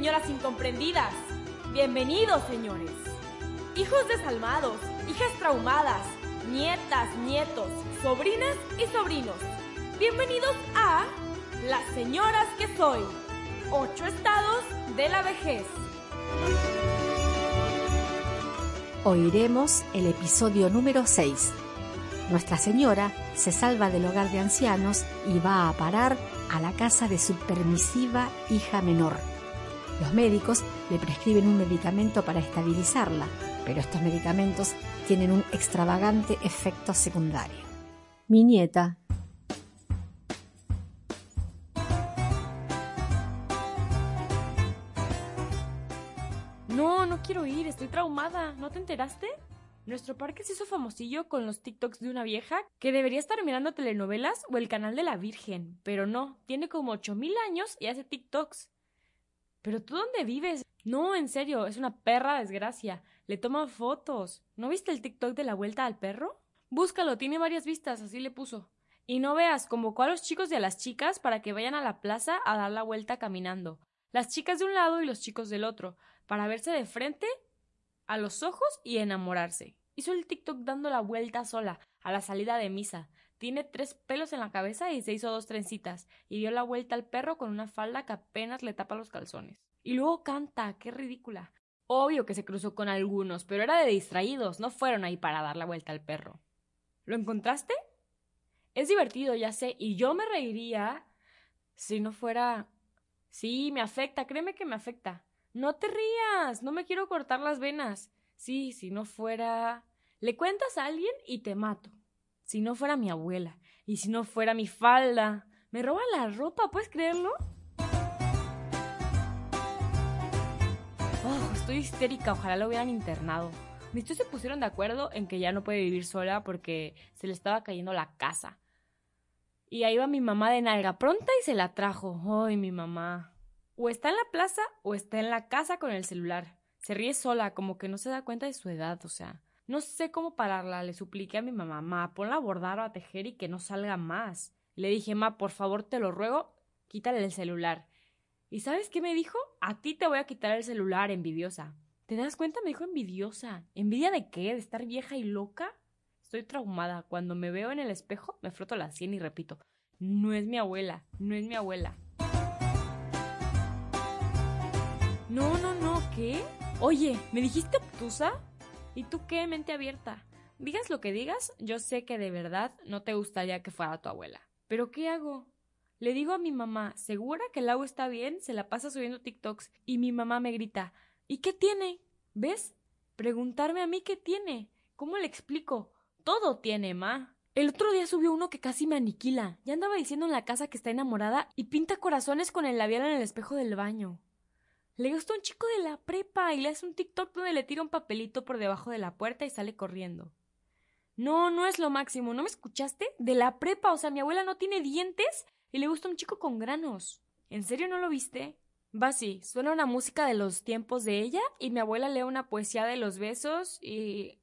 señoras incomprendidas. Bienvenidos, señores. Hijos desalmados, hijas traumadas, nietas, nietos, sobrinas y sobrinos. Bienvenidos a Las Señoras que Soy. Ocho estados de la vejez. Oiremos el episodio número 6. Nuestra Señora se salva del hogar de ancianos y va a parar a la casa de su permisiva hija menor. Los médicos le prescriben un medicamento para estabilizarla, pero estos medicamentos tienen un extravagante efecto secundario. Mi nieta. No, no quiero ir, estoy traumada. ¿No te enteraste? Nuestro parque se hizo famosillo con los TikToks de una vieja que debería estar mirando telenovelas o el canal de la Virgen, pero no, tiene como 8000 años y hace TikToks. ¿Pero tú dónde vives? No, en serio, es una perra desgracia. Le toman fotos. ¿No viste el TikTok de la vuelta al perro? Búscalo, tiene varias vistas, así le puso. Y no veas, convocó a los chicos y a las chicas para que vayan a la plaza a dar la vuelta caminando. Las chicas de un lado y los chicos del otro, para verse de frente a los ojos y enamorarse. Hizo el TikTok dando la vuelta sola, a la salida de misa. Tiene tres pelos en la cabeza y se hizo dos trencitas, y dio la vuelta al perro con una falda que apenas le tapa los calzones. Y luego canta, qué ridícula. Obvio que se cruzó con algunos, pero era de distraídos, no fueron ahí para dar la vuelta al perro. ¿Lo encontraste? Es divertido, ya sé, y yo me reiría si no fuera. Sí, me afecta, créeme que me afecta. No te rías, no me quiero cortar las venas. Sí, si no fuera. Le cuentas a alguien y te mato. Si no fuera mi abuela, y si no fuera mi falda. Me roba la ropa, ¿puedes creerlo? Oh, estoy histérica, ojalá lo hubieran internado. Mis tíos se pusieron de acuerdo en que ya no puede vivir sola porque se le estaba cayendo la casa. Y ahí va mi mamá de nalga pronta y se la trajo. Ay, mi mamá. O está en la plaza o está en la casa con el celular. Se ríe sola, como que no se da cuenta de su edad, o sea. No sé cómo pararla, le supliqué a mi mamá, ma, ponla a bordar o a tejer y que no salga más. Le dije, ma, por favor, te lo ruego, quítale el celular. ¿Y sabes qué me dijo? A ti te voy a quitar el celular, envidiosa. ¿Te das cuenta? Me dijo envidiosa. ¿Envidia de qué? ¿De estar vieja y loca? Estoy traumada. Cuando me veo en el espejo, me froto la sien y repito, no es mi abuela, no es mi abuela. No, no, no, ¿qué? Oye, ¿me dijiste obtusa? ¿Y tú qué, mente abierta? Digas lo que digas, yo sé que de verdad no te gustaría que fuera tu abuela. ¿Pero qué hago? Le digo a mi mamá, ¿segura que el agua está bien? Se la pasa subiendo TikToks. Y mi mamá me grita, ¿y qué tiene? ¿Ves? Preguntarme a mí qué tiene. ¿Cómo le explico? Todo tiene, ma. El otro día subió uno que casi me aniquila. Ya andaba diciendo en la casa que está enamorada y pinta corazones con el labial en el espejo del baño. Le gusta un chico de la prepa y le hace un TikTok donde le tira un papelito por debajo de la puerta y sale corriendo. No, no es lo máximo. ¿No me escuchaste? De la prepa, o sea, mi abuela no tiene dientes y le gusta un chico con granos. ¿En serio no lo viste? Va sí, suena una música de los tiempos de ella y mi abuela lee una poesía de los besos y...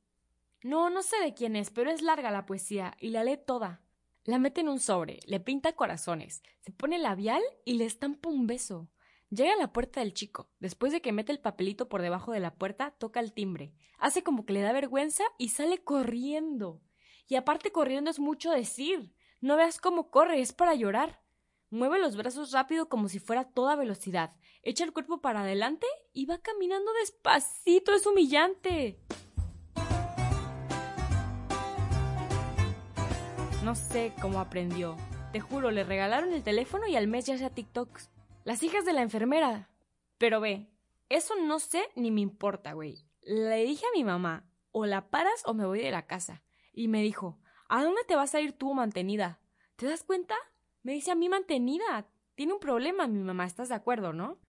No, no sé de quién es, pero es larga la poesía y la lee toda. La mete en un sobre, le pinta corazones, se pone labial y le estampa un beso. Llega a la puerta del chico. Después de que mete el papelito por debajo de la puerta, toca el timbre. Hace como que le da vergüenza y sale corriendo. Y aparte corriendo es mucho decir. No veas cómo corre, es para llorar. Mueve los brazos rápido como si fuera toda velocidad. Echa el cuerpo para adelante y va caminando despacito. Es humillante. No sé cómo aprendió. Te juro, le regalaron el teléfono y al mes ya hacía TikToks. Las hijas de la enfermera. Pero ve, eso no sé ni me importa, güey. Le dije a mi mamá, o la paras o me voy de la casa. Y me dijo, ¿a dónde te vas a ir tú, mantenida? ¿Te das cuenta? Me dice a mí mantenida. Tiene un problema mi mamá, ¿estás de acuerdo, no?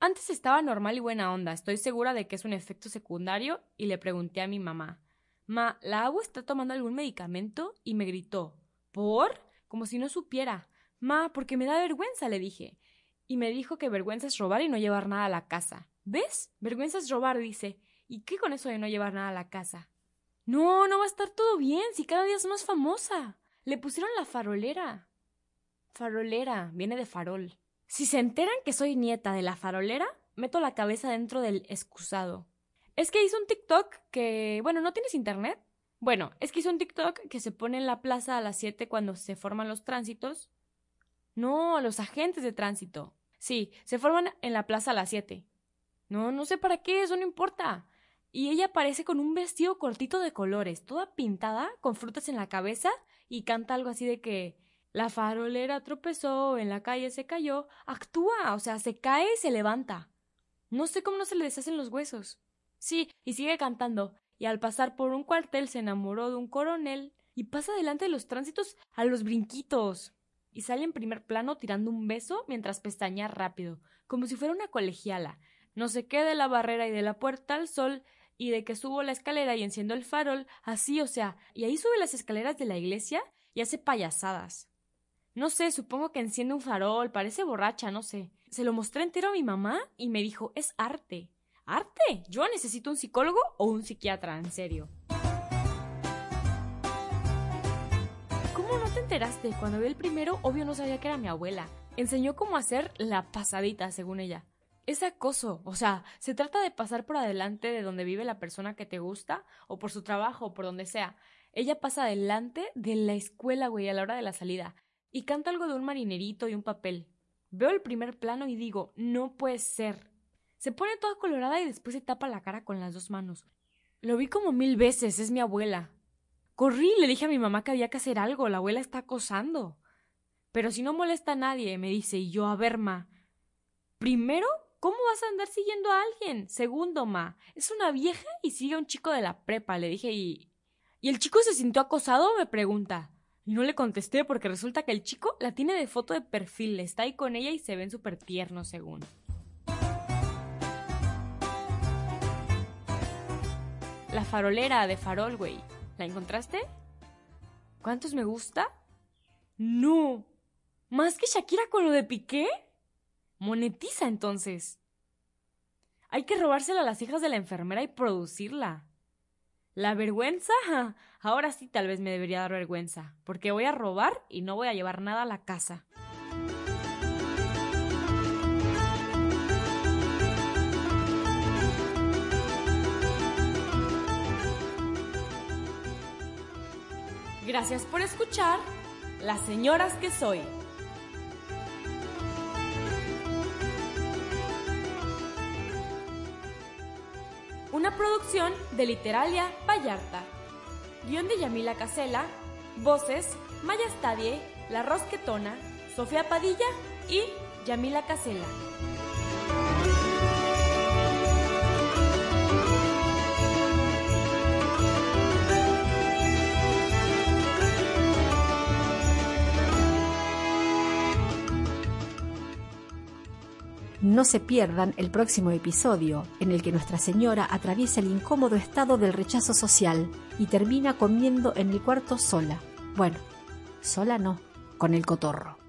Antes estaba normal y buena onda, estoy segura de que es un efecto secundario, y le pregunté a mi mamá, Ma, ¿la agua está tomando algún medicamento? Y me gritó, ¿por? Como si no supiera. Ma, porque me da vergüenza, le dije y me dijo que vergüenza es robar y no llevar nada a la casa. ¿Ves? Vergüenza es robar, dice. ¿Y qué con eso de no llevar nada a la casa? No, no va a estar todo bien si cada día es más famosa. Le pusieron la farolera. Farolera, viene de farol. Si se enteran que soy nieta de la farolera, meto la cabeza dentro del excusado. Es que hizo un TikTok que, bueno, ¿no tienes internet? Bueno, es que hizo un TikTok que se pone en la plaza a las 7 cuando se forman los tránsitos. No, los agentes de tránsito. Sí, se forman en la plaza a las 7. No, no sé para qué, eso no importa. Y ella aparece con un vestido cortito de colores, toda pintada, con frutas en la cabeza, y canta algo así de que la farolera tropezó, en la calle se cayó, actúa, o sea, se cae y se levanta. No sé cómo no se le deshacen los huesos. Sí, y sigue cantando, y al pasar por un cuartel se enamoró de un coronel, y pasa delante de los tránsitos a los brinquitos. Y sale en primer plano tirando un beso mientras pestañea rápido, como si fuera una colegiala. No se quede de la barrera y de la puerta al sol, y de que subo la escalera y enciendo el farol, así, o sea, y ahí sube las escaleras de la iglesia y hace payasadas. No sé, supongo que enciende un farol, parece borracha, no sé. Se lo mostré entero a mi mamá y me dijo, es arte. ¿Arte? Yo necesito un psicólogo o un psiquiatra, en serio. ¿Cómo no te enteraste? Cuando vi el primero, obvio no sabía que era mi abuela. Enseñó cómo hacer la pasadita, según ella. Es acoso, o sea, se trata de pasar por adelante de donde vive la persona que te gusta, o por su trabajo, o por donde sea. Ella pasa adelante de la escuela, güey, a la hora de la salida y canta algo de un marinerito y un papel. Veo el primer plano y digo, no puede ser. Se pone toda colorada y después se tapa la cara con las dos manos. Lo vi como mil veces, es mi abuela. Corrí le dije a mi mamá que había que hacer algo, la abuela está acosando. Pero si no molesta a nadie, me dice, y yo, a ver, ma. Primero, ¿cómo vas a andar siguiendo a alguien? Segundo, ma, es una vieja y sigue a un chico de la prepa, le dije, y. ¿Y el chico se sintió acosado? me pregunta. Y no le contesté porque resulta que el chico la tiene de foto de perfil, está ahí con ella y se ven súper tiernos según. La farolera de farol, güey. ¿La encontraste? ¿Cuántos me gusta? No. ¿Más que Shakira con lo de Piqué? Monetiza entonces. Hay que robársela a las hijas de la enfermera y producirla. ¿La vergüenza? Ahora sí tal vez me debería dar vergüenza, porque voy a robar y no voy a llevar nada a la casa. Gracias por escuchar Las Señoras que Soy. Una producción de Literalia Vallarta. Guión de Yamila Casela. Voces: Maya Stadie, La Rosquetona, Sofía Padilla y Yamila Casela. No se pierdan el próximo episodio, en el que Nuestra Señora atraviesa el incómodo estado del rechazo social y termina comiendo en el cuarto sola. Bueno, sola no, con el cotorro.